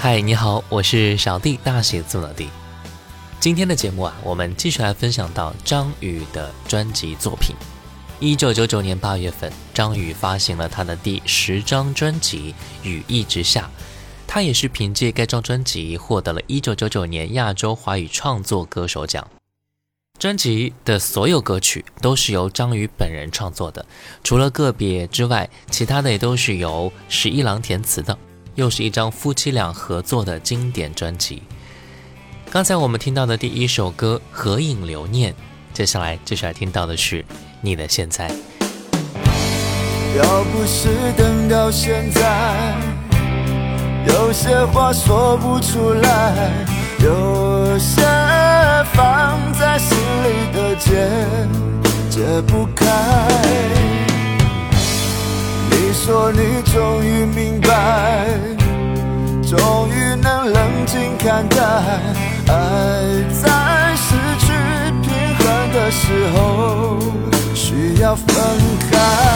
嗨，你好，我是小弟，大写字母 D。今天的节目啊，我们继续来分享到张宇的专辑作品。一九九九年八月份，张宇发行了他的第十张专辑《雨一直下》，他也是凭借该张专辑获得了一九九九年亚洲华语创作歌手奖。专辑的所有歌曲都是由张宇本人创作的，除了个别之外，其他的也都是由十一郎填词的。又是一张夫妻俩合作的经典专辑。刚才我们听到的第一首歌《合影留念》，接下来接下来听到的是《你的现在》。要不是等到现在，有些话说不出来，有些放在心里的结解不开。说你终于明白，终于能冷静看待，爱在失去平衡的时候需要分开。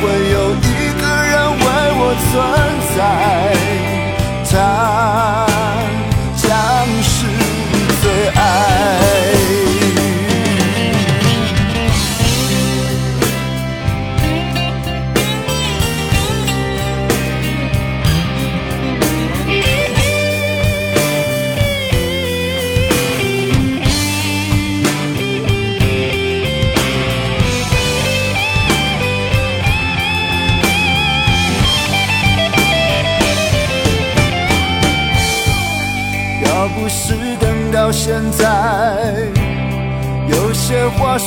会有一个人为我存在，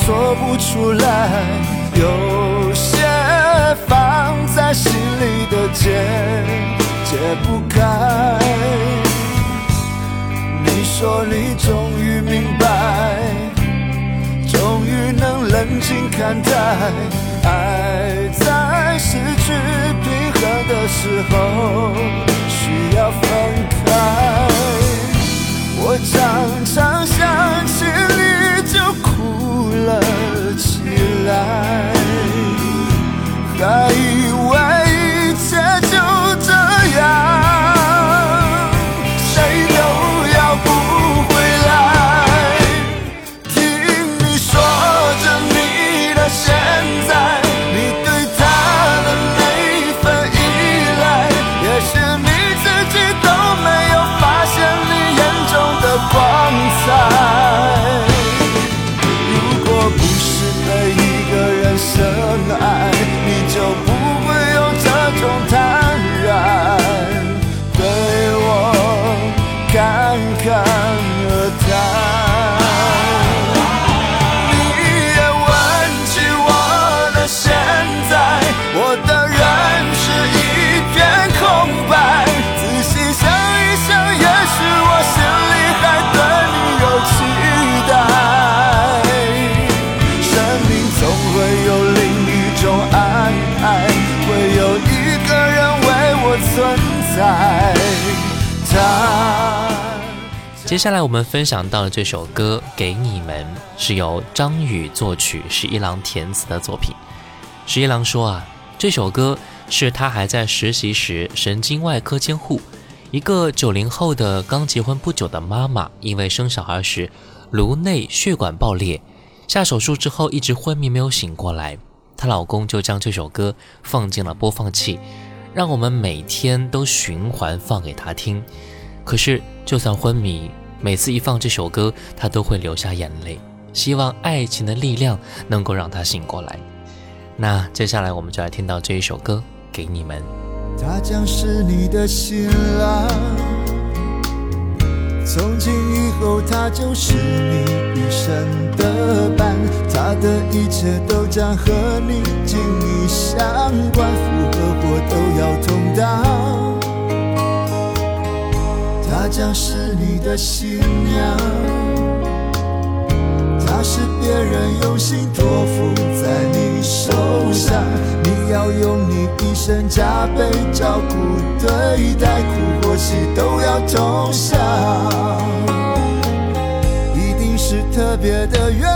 说不出来，有些放在心里的结解不开。你说你终于明白，终于能冷静看待，爱在失去平衡的时候需要分开。我常常想起接下来我们分享到的这首歌《给你们》是由张宇作曲，十一郎填词的作品。十一郎说啊，这首歌是他还在实习时神经外科监护，一个九零后的刚结婚不久的妈妈，因为生小孩时颅内血管爆裂，下手术之后一直昏迷没有醒过来，她老公就将这首歌放进了播放器，让我们每天都循环放给他听。可是，就算昏迷，每次一放这首歌，他都会流下眼泪，希望爱情的力量能够让他醒过来。那接下来，我们就来听到这一首歌《给你们。他将是你的新郎，从今以后他就是你一生的伴，他的一切都将和你紧密相关，福和我都要同当。她将是你的新娘，她是别人用心托付在你手上，你要用你一生加倍照顾对待，苦或喜都要同享，一定是特别的缘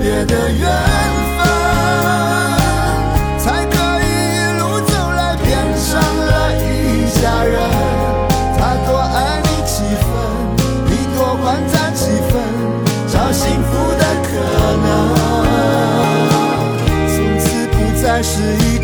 别的缘分，才可以一路走来变成了一家人。他多爱你几分，你多还他几分，找幸福的可能。从此不再是一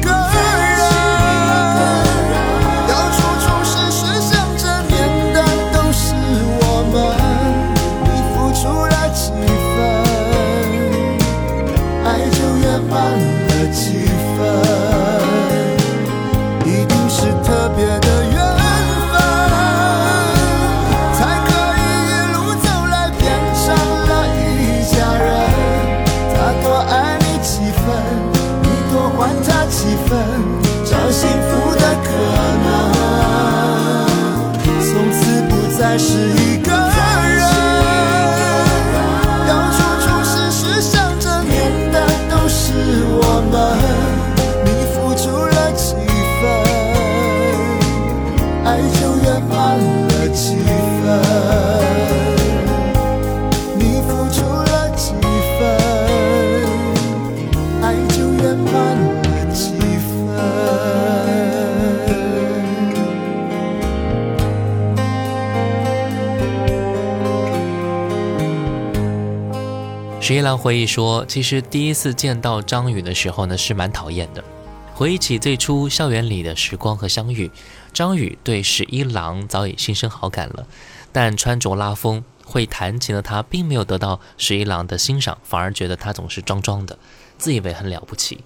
十一郎回忆说，其实第一次见到张宇的时候呢，是蛮讨厌的。回忆起最初校园里的时光和相遇，张宇对十一郎早已心生好感了，但穿着拉风、会弹琴的他，并没有得到十一郎的欣赏，反而觉得他总是装装的，自以为很了不起。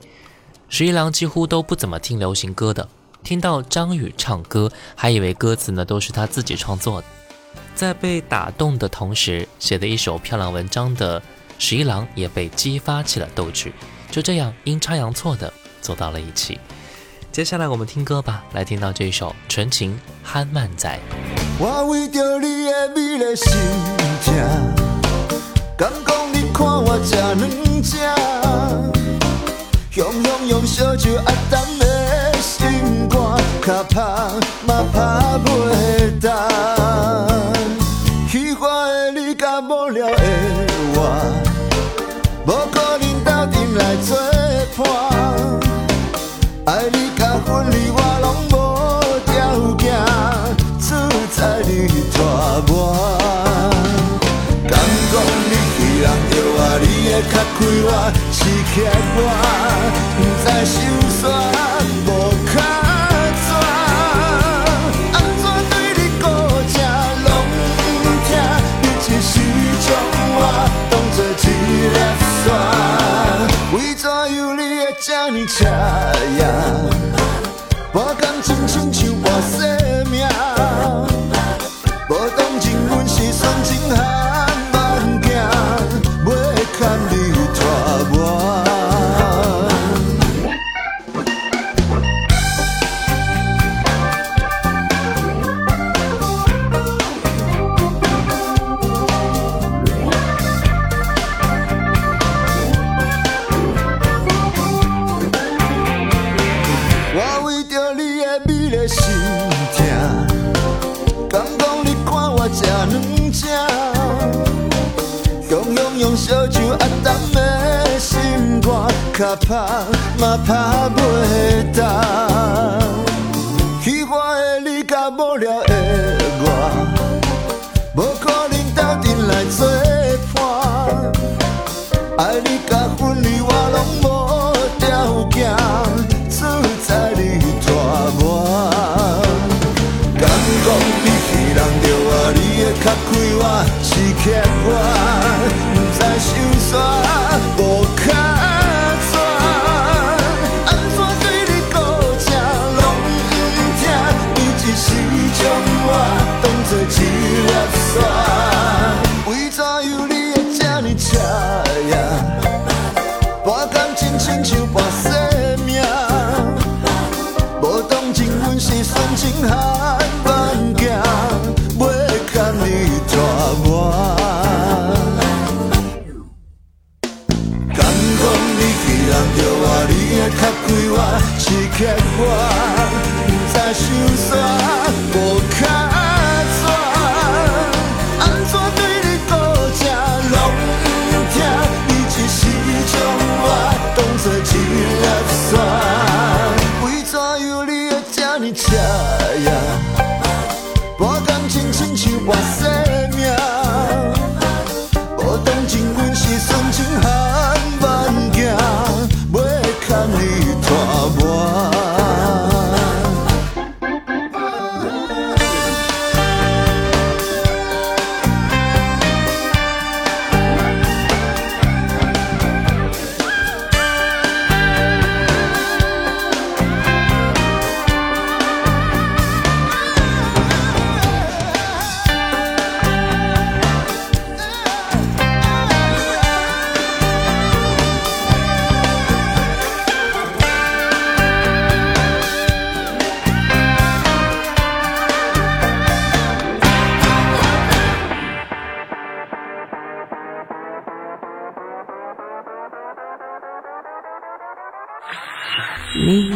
十一郎几乎都不怎么听流行歌的，听到张宇唱歌，还以为歌词呢都是他自己创作的。在被打动的同时，写的一首漂亮文章的十一郎也被激发起了斗志就这样阴差阳错的走到了一起。接下来我们听歌吧来听到这首纯情憨曼仔。我为你的心敢讲你看我用小酒淡的心肝嘛拍片段在心拍嘛拍袂大，喜欢的你甲无聊的我，无可能斗阵来做伴。爱你甲分离我拢无条件，自在你带我。敢讲你是人着我，你会较快活是欠我，不知心酸。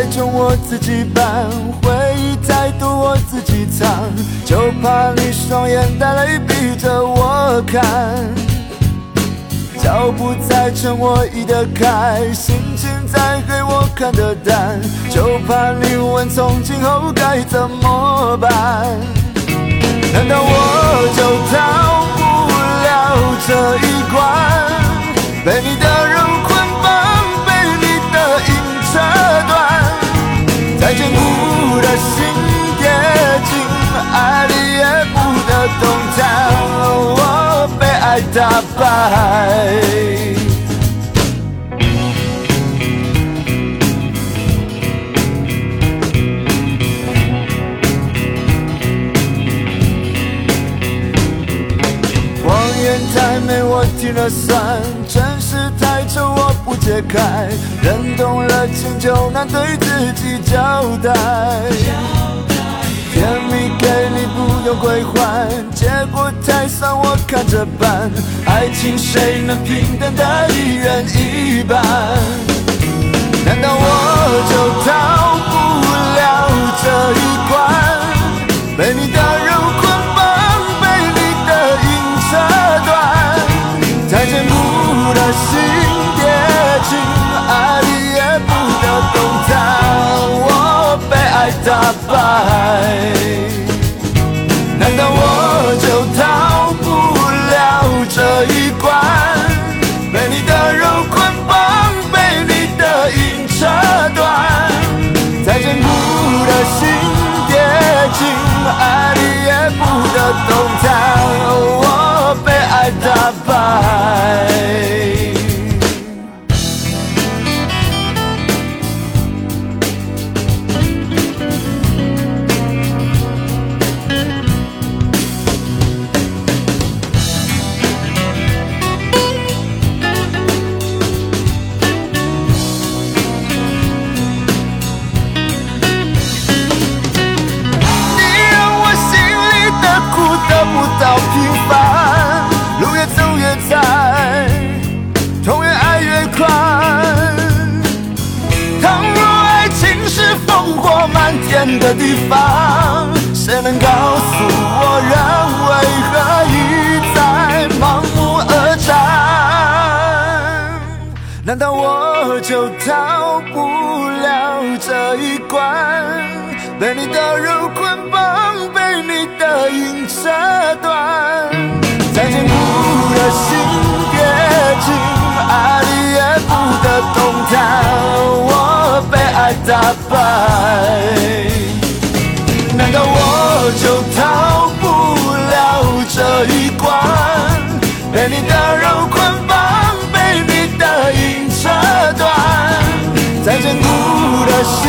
太重我自己搬，回忆太多我自己藏，就怕你双眼带泪逼着我看。脚步再沉，我移得开；心情再黑，我看得淡。就怕你问从今后该怎么办？难道我就逃不了这一关？被你的坚固的心跌进爱里，也不得动弹。爱打败。谎言太美，我听了酸；真实太丑，我不解开。人动了情，就难对自己交代。甜蜜给你不用归还，结果太酸我看着办。爱情谁能平等的一人一半？难道我就逃不了这一关？被你的人捆绑，被你的硬扯断，再坚固的心白。难道我就逃不了这一关？被你的肉捆绑，被你的影扯断，再坚固的心跌进爱里也不得动弹。我被爱打败。的地方，谁能告诉我，人为何一再盲目而战？难道我就逃不了这一关？被你的肉捆绑，被你的影折断，再坚固的心跌进动弹。我被爱打败。难道我就逃不了这一关？被你的肉捆绑，被你的影扯断，在坚固的心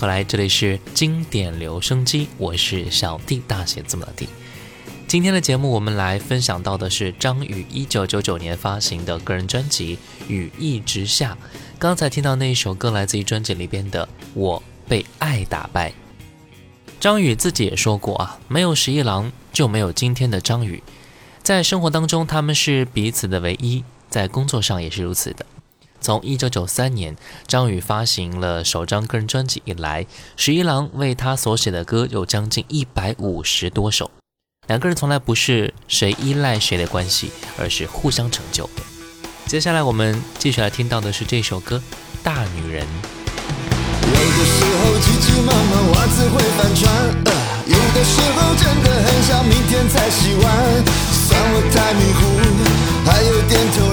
回来，这里是经典留声机，我是小弟，大写字母的弟。今天的节目，我们来分享到的是张宇一九九九年发行的个人专辑《雨一直下》。刚才听到那一首歌，来自于专辑里边的《我被爱打败》。张宇自己也说过啊，没有十一郎就没有今天的张宇。在生活当中，他们是彼此的唯一，在工作上也是如此的。从一九九三年张宇发行了首张个人专辑以来，十一郎为他所写的歌有将近一百五十多首。两个人从来不是谁依赖谁的关系，而是互相成就。接下来我们继续来听到的是这首歌《大女人》。有的时候急急忙忙袜子会翻船，有的时候真的很想明天才洗碗。算我太迷糊，还有点头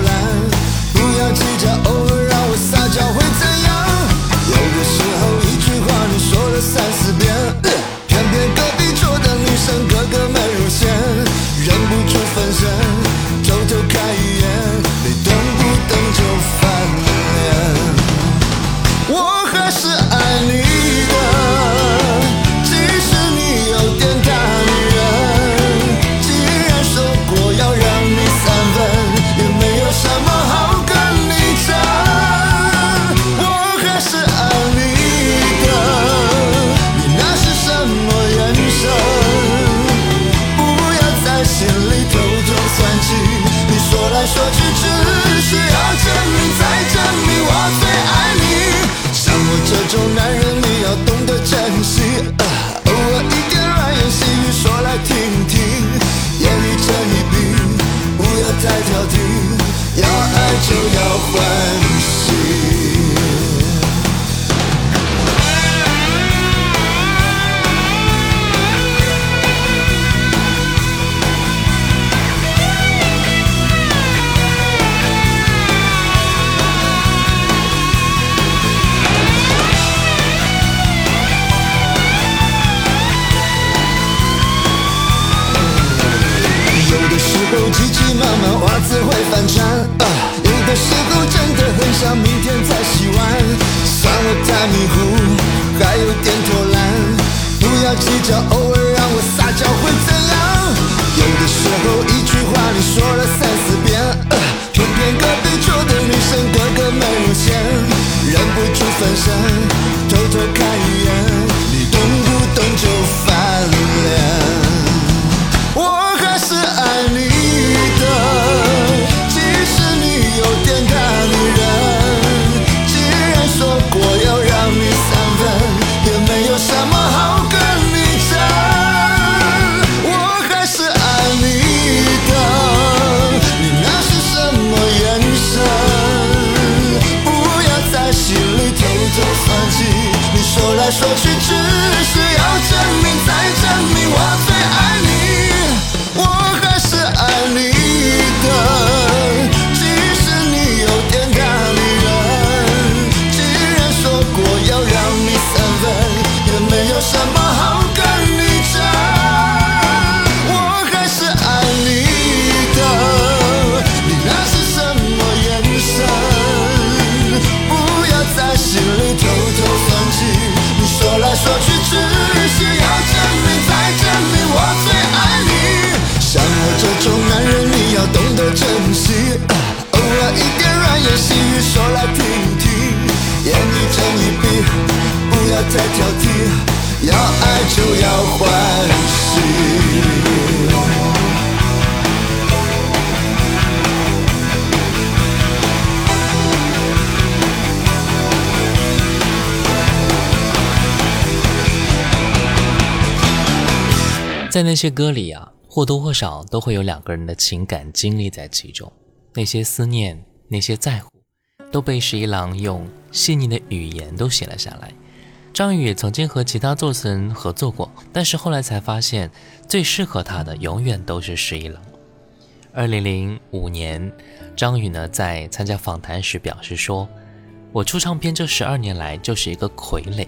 这算计，你说来说去只是要证明再证明我最爱你。我还是爱你的，爱就要欢喜。在那些歌里啊，或多或少都会有两个人的情感经历在其中，那些思念，那些在乎，都被十一郎用细腻的语言都写了下来。张宇也曾经和其他作词人合作过，但是后来才发现，最适合他的永远都是十一郎。二零零五年，张宇呢在参加访谈时表示说：“我出唱片这十二年来就是一个傀儡。”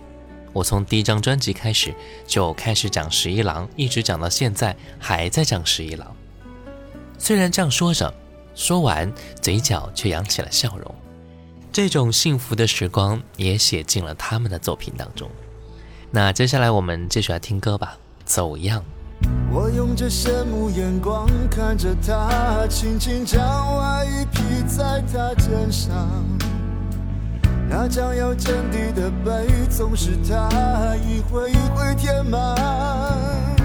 我从第一张专辑开始就开始讲十一郎，一直讲到现在还在讲十一郎。虽然这样说着，说完嘴角却扬起了笑容。这种幸福的时光也写进了他们的作品当中。那接下来我们继续来听歌吧，《走样》。我用着羡慕眼光看着他，轻轻将外衣披在他肩上。那将要见底的背，总是他一回一回填满。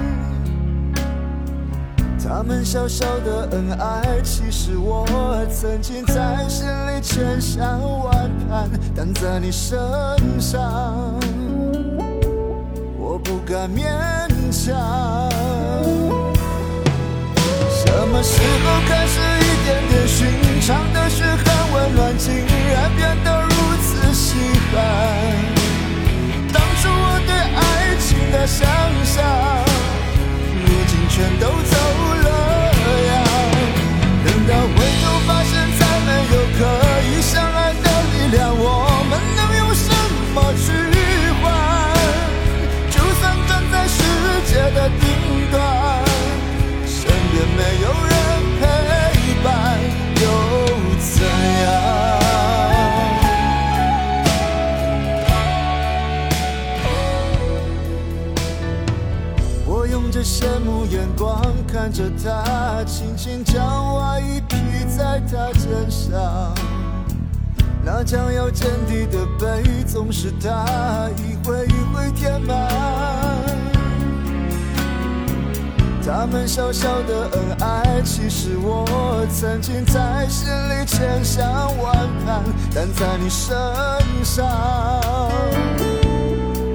他们小小的恩爱，其实我曾经在心里千想万盼，但在你身上，我不敢勉强。什么时候开始，一点点寻常的嘘寒问暖，竟然变得如此稀罕？当初我对爱情的想象，全都走了呀。等到回头发现，再没有可以相爱的力量，我们能用什么去换？就算站在世界的顶端。身边没有人看着他，轻轻将外衣披在他肩上。那将要见底的背，总是他一回一回填满。他们小小的恩爱，其实我曾经在心里千想万盼，但在你身上，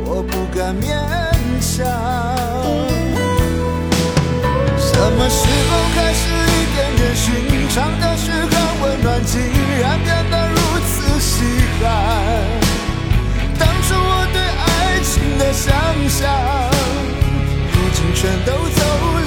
我不敢勉强。什么时候开始，一点点寻常的时刻温暖，竟然变得如此稀罕？当初我对爱情的想象，如今全都走了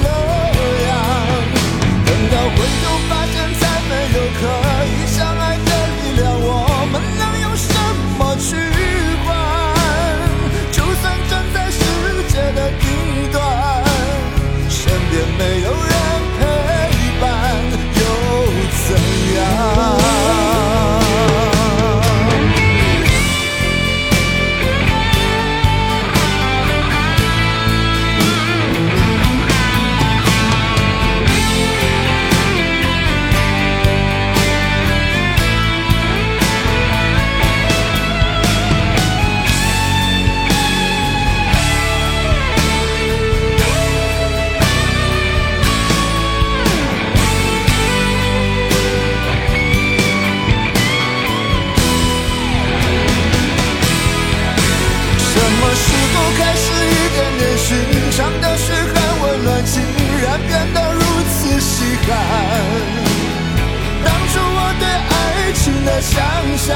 想象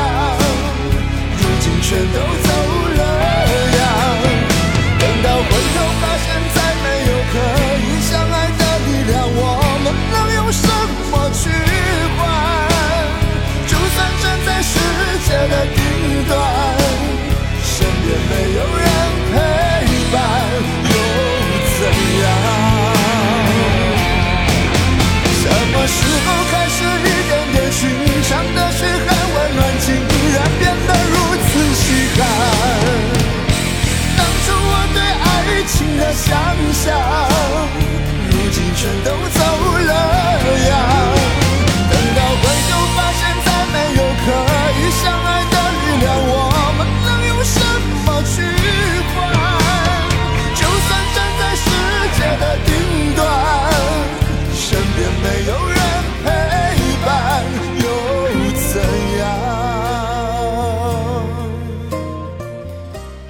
如今全都的想象，如今全都走了样。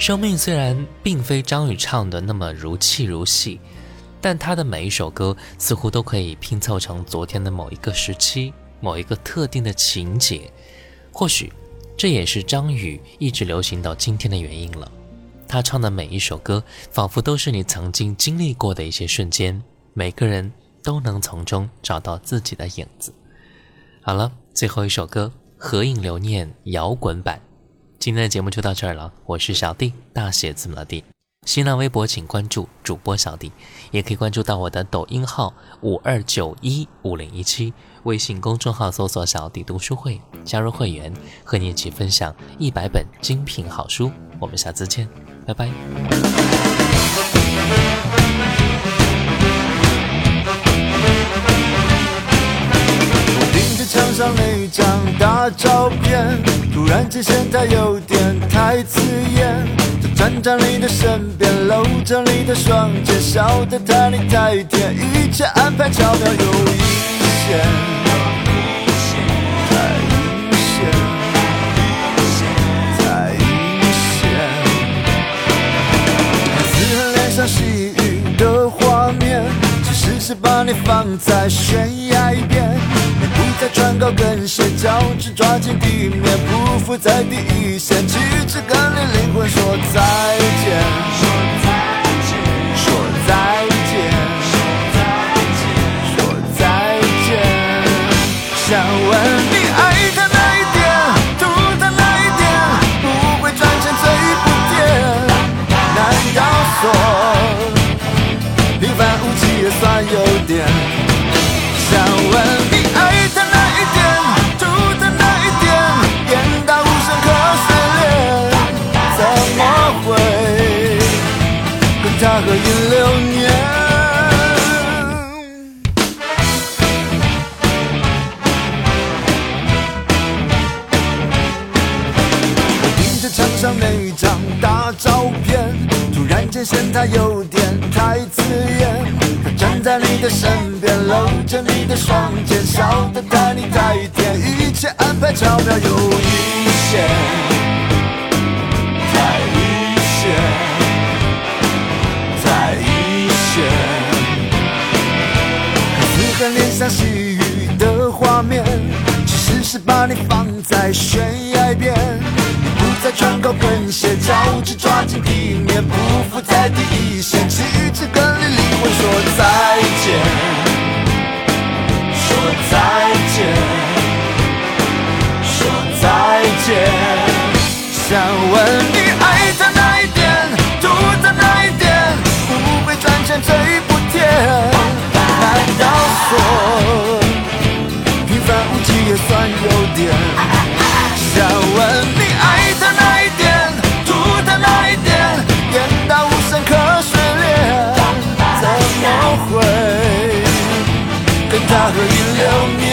生命虽然并非张宇唱的那么如泣如戏，但他的每一首歌似乎都可以拼凑成昨天的某一个时期、某一个特定的情节。或许，这也是张宇一直流行到今天的原因了。他唱的每一首歌，仿佛都是你曾经经历过的一些瞬间，每个人都能从中找到自己的影子。好了，最后一首歌《合影留念》摇滚版。今天的节目就到这儿了，我是小弟，大写字母的弟。新浪微博请关注主播小弟，也可以关注到我的抖音号五二九一五零一七，微信公众号搜索“小弟读书会”，加入会员，和你一起分享一百本精品好书。我们下次见，拜拜。我盯着墙上那张大照片，突然间嫌它有点太刺眼。就站在你的身边，搂着你的双肩，笑得太你太甜，一切安排巧妙又阴险，太阴险，太阴险。看似很脸上细雨的画面，其实是把你放在悬崖边。再穿高跟鞋，脚趾抓紧地面，匍匐在第一线，旗帜跟你灵魂，说再见，嫌它有点太刺眼。他站在你的身边，搂着你的双肩，笑得太你太甜，一切安排巧妙又阴险，太阴险，太阴险。看似很脸像细雨的画面，其实是把你放在悬崖边。高跟鞋，脚趾抓紧地面，匍匐在第一线，气质跟你灵魂说再见，说再见，说再见。想问你爱在哪一点，图他哪一点，不会赚钱嘴不甜，难道说平凡无奇也算优点？跟他合影留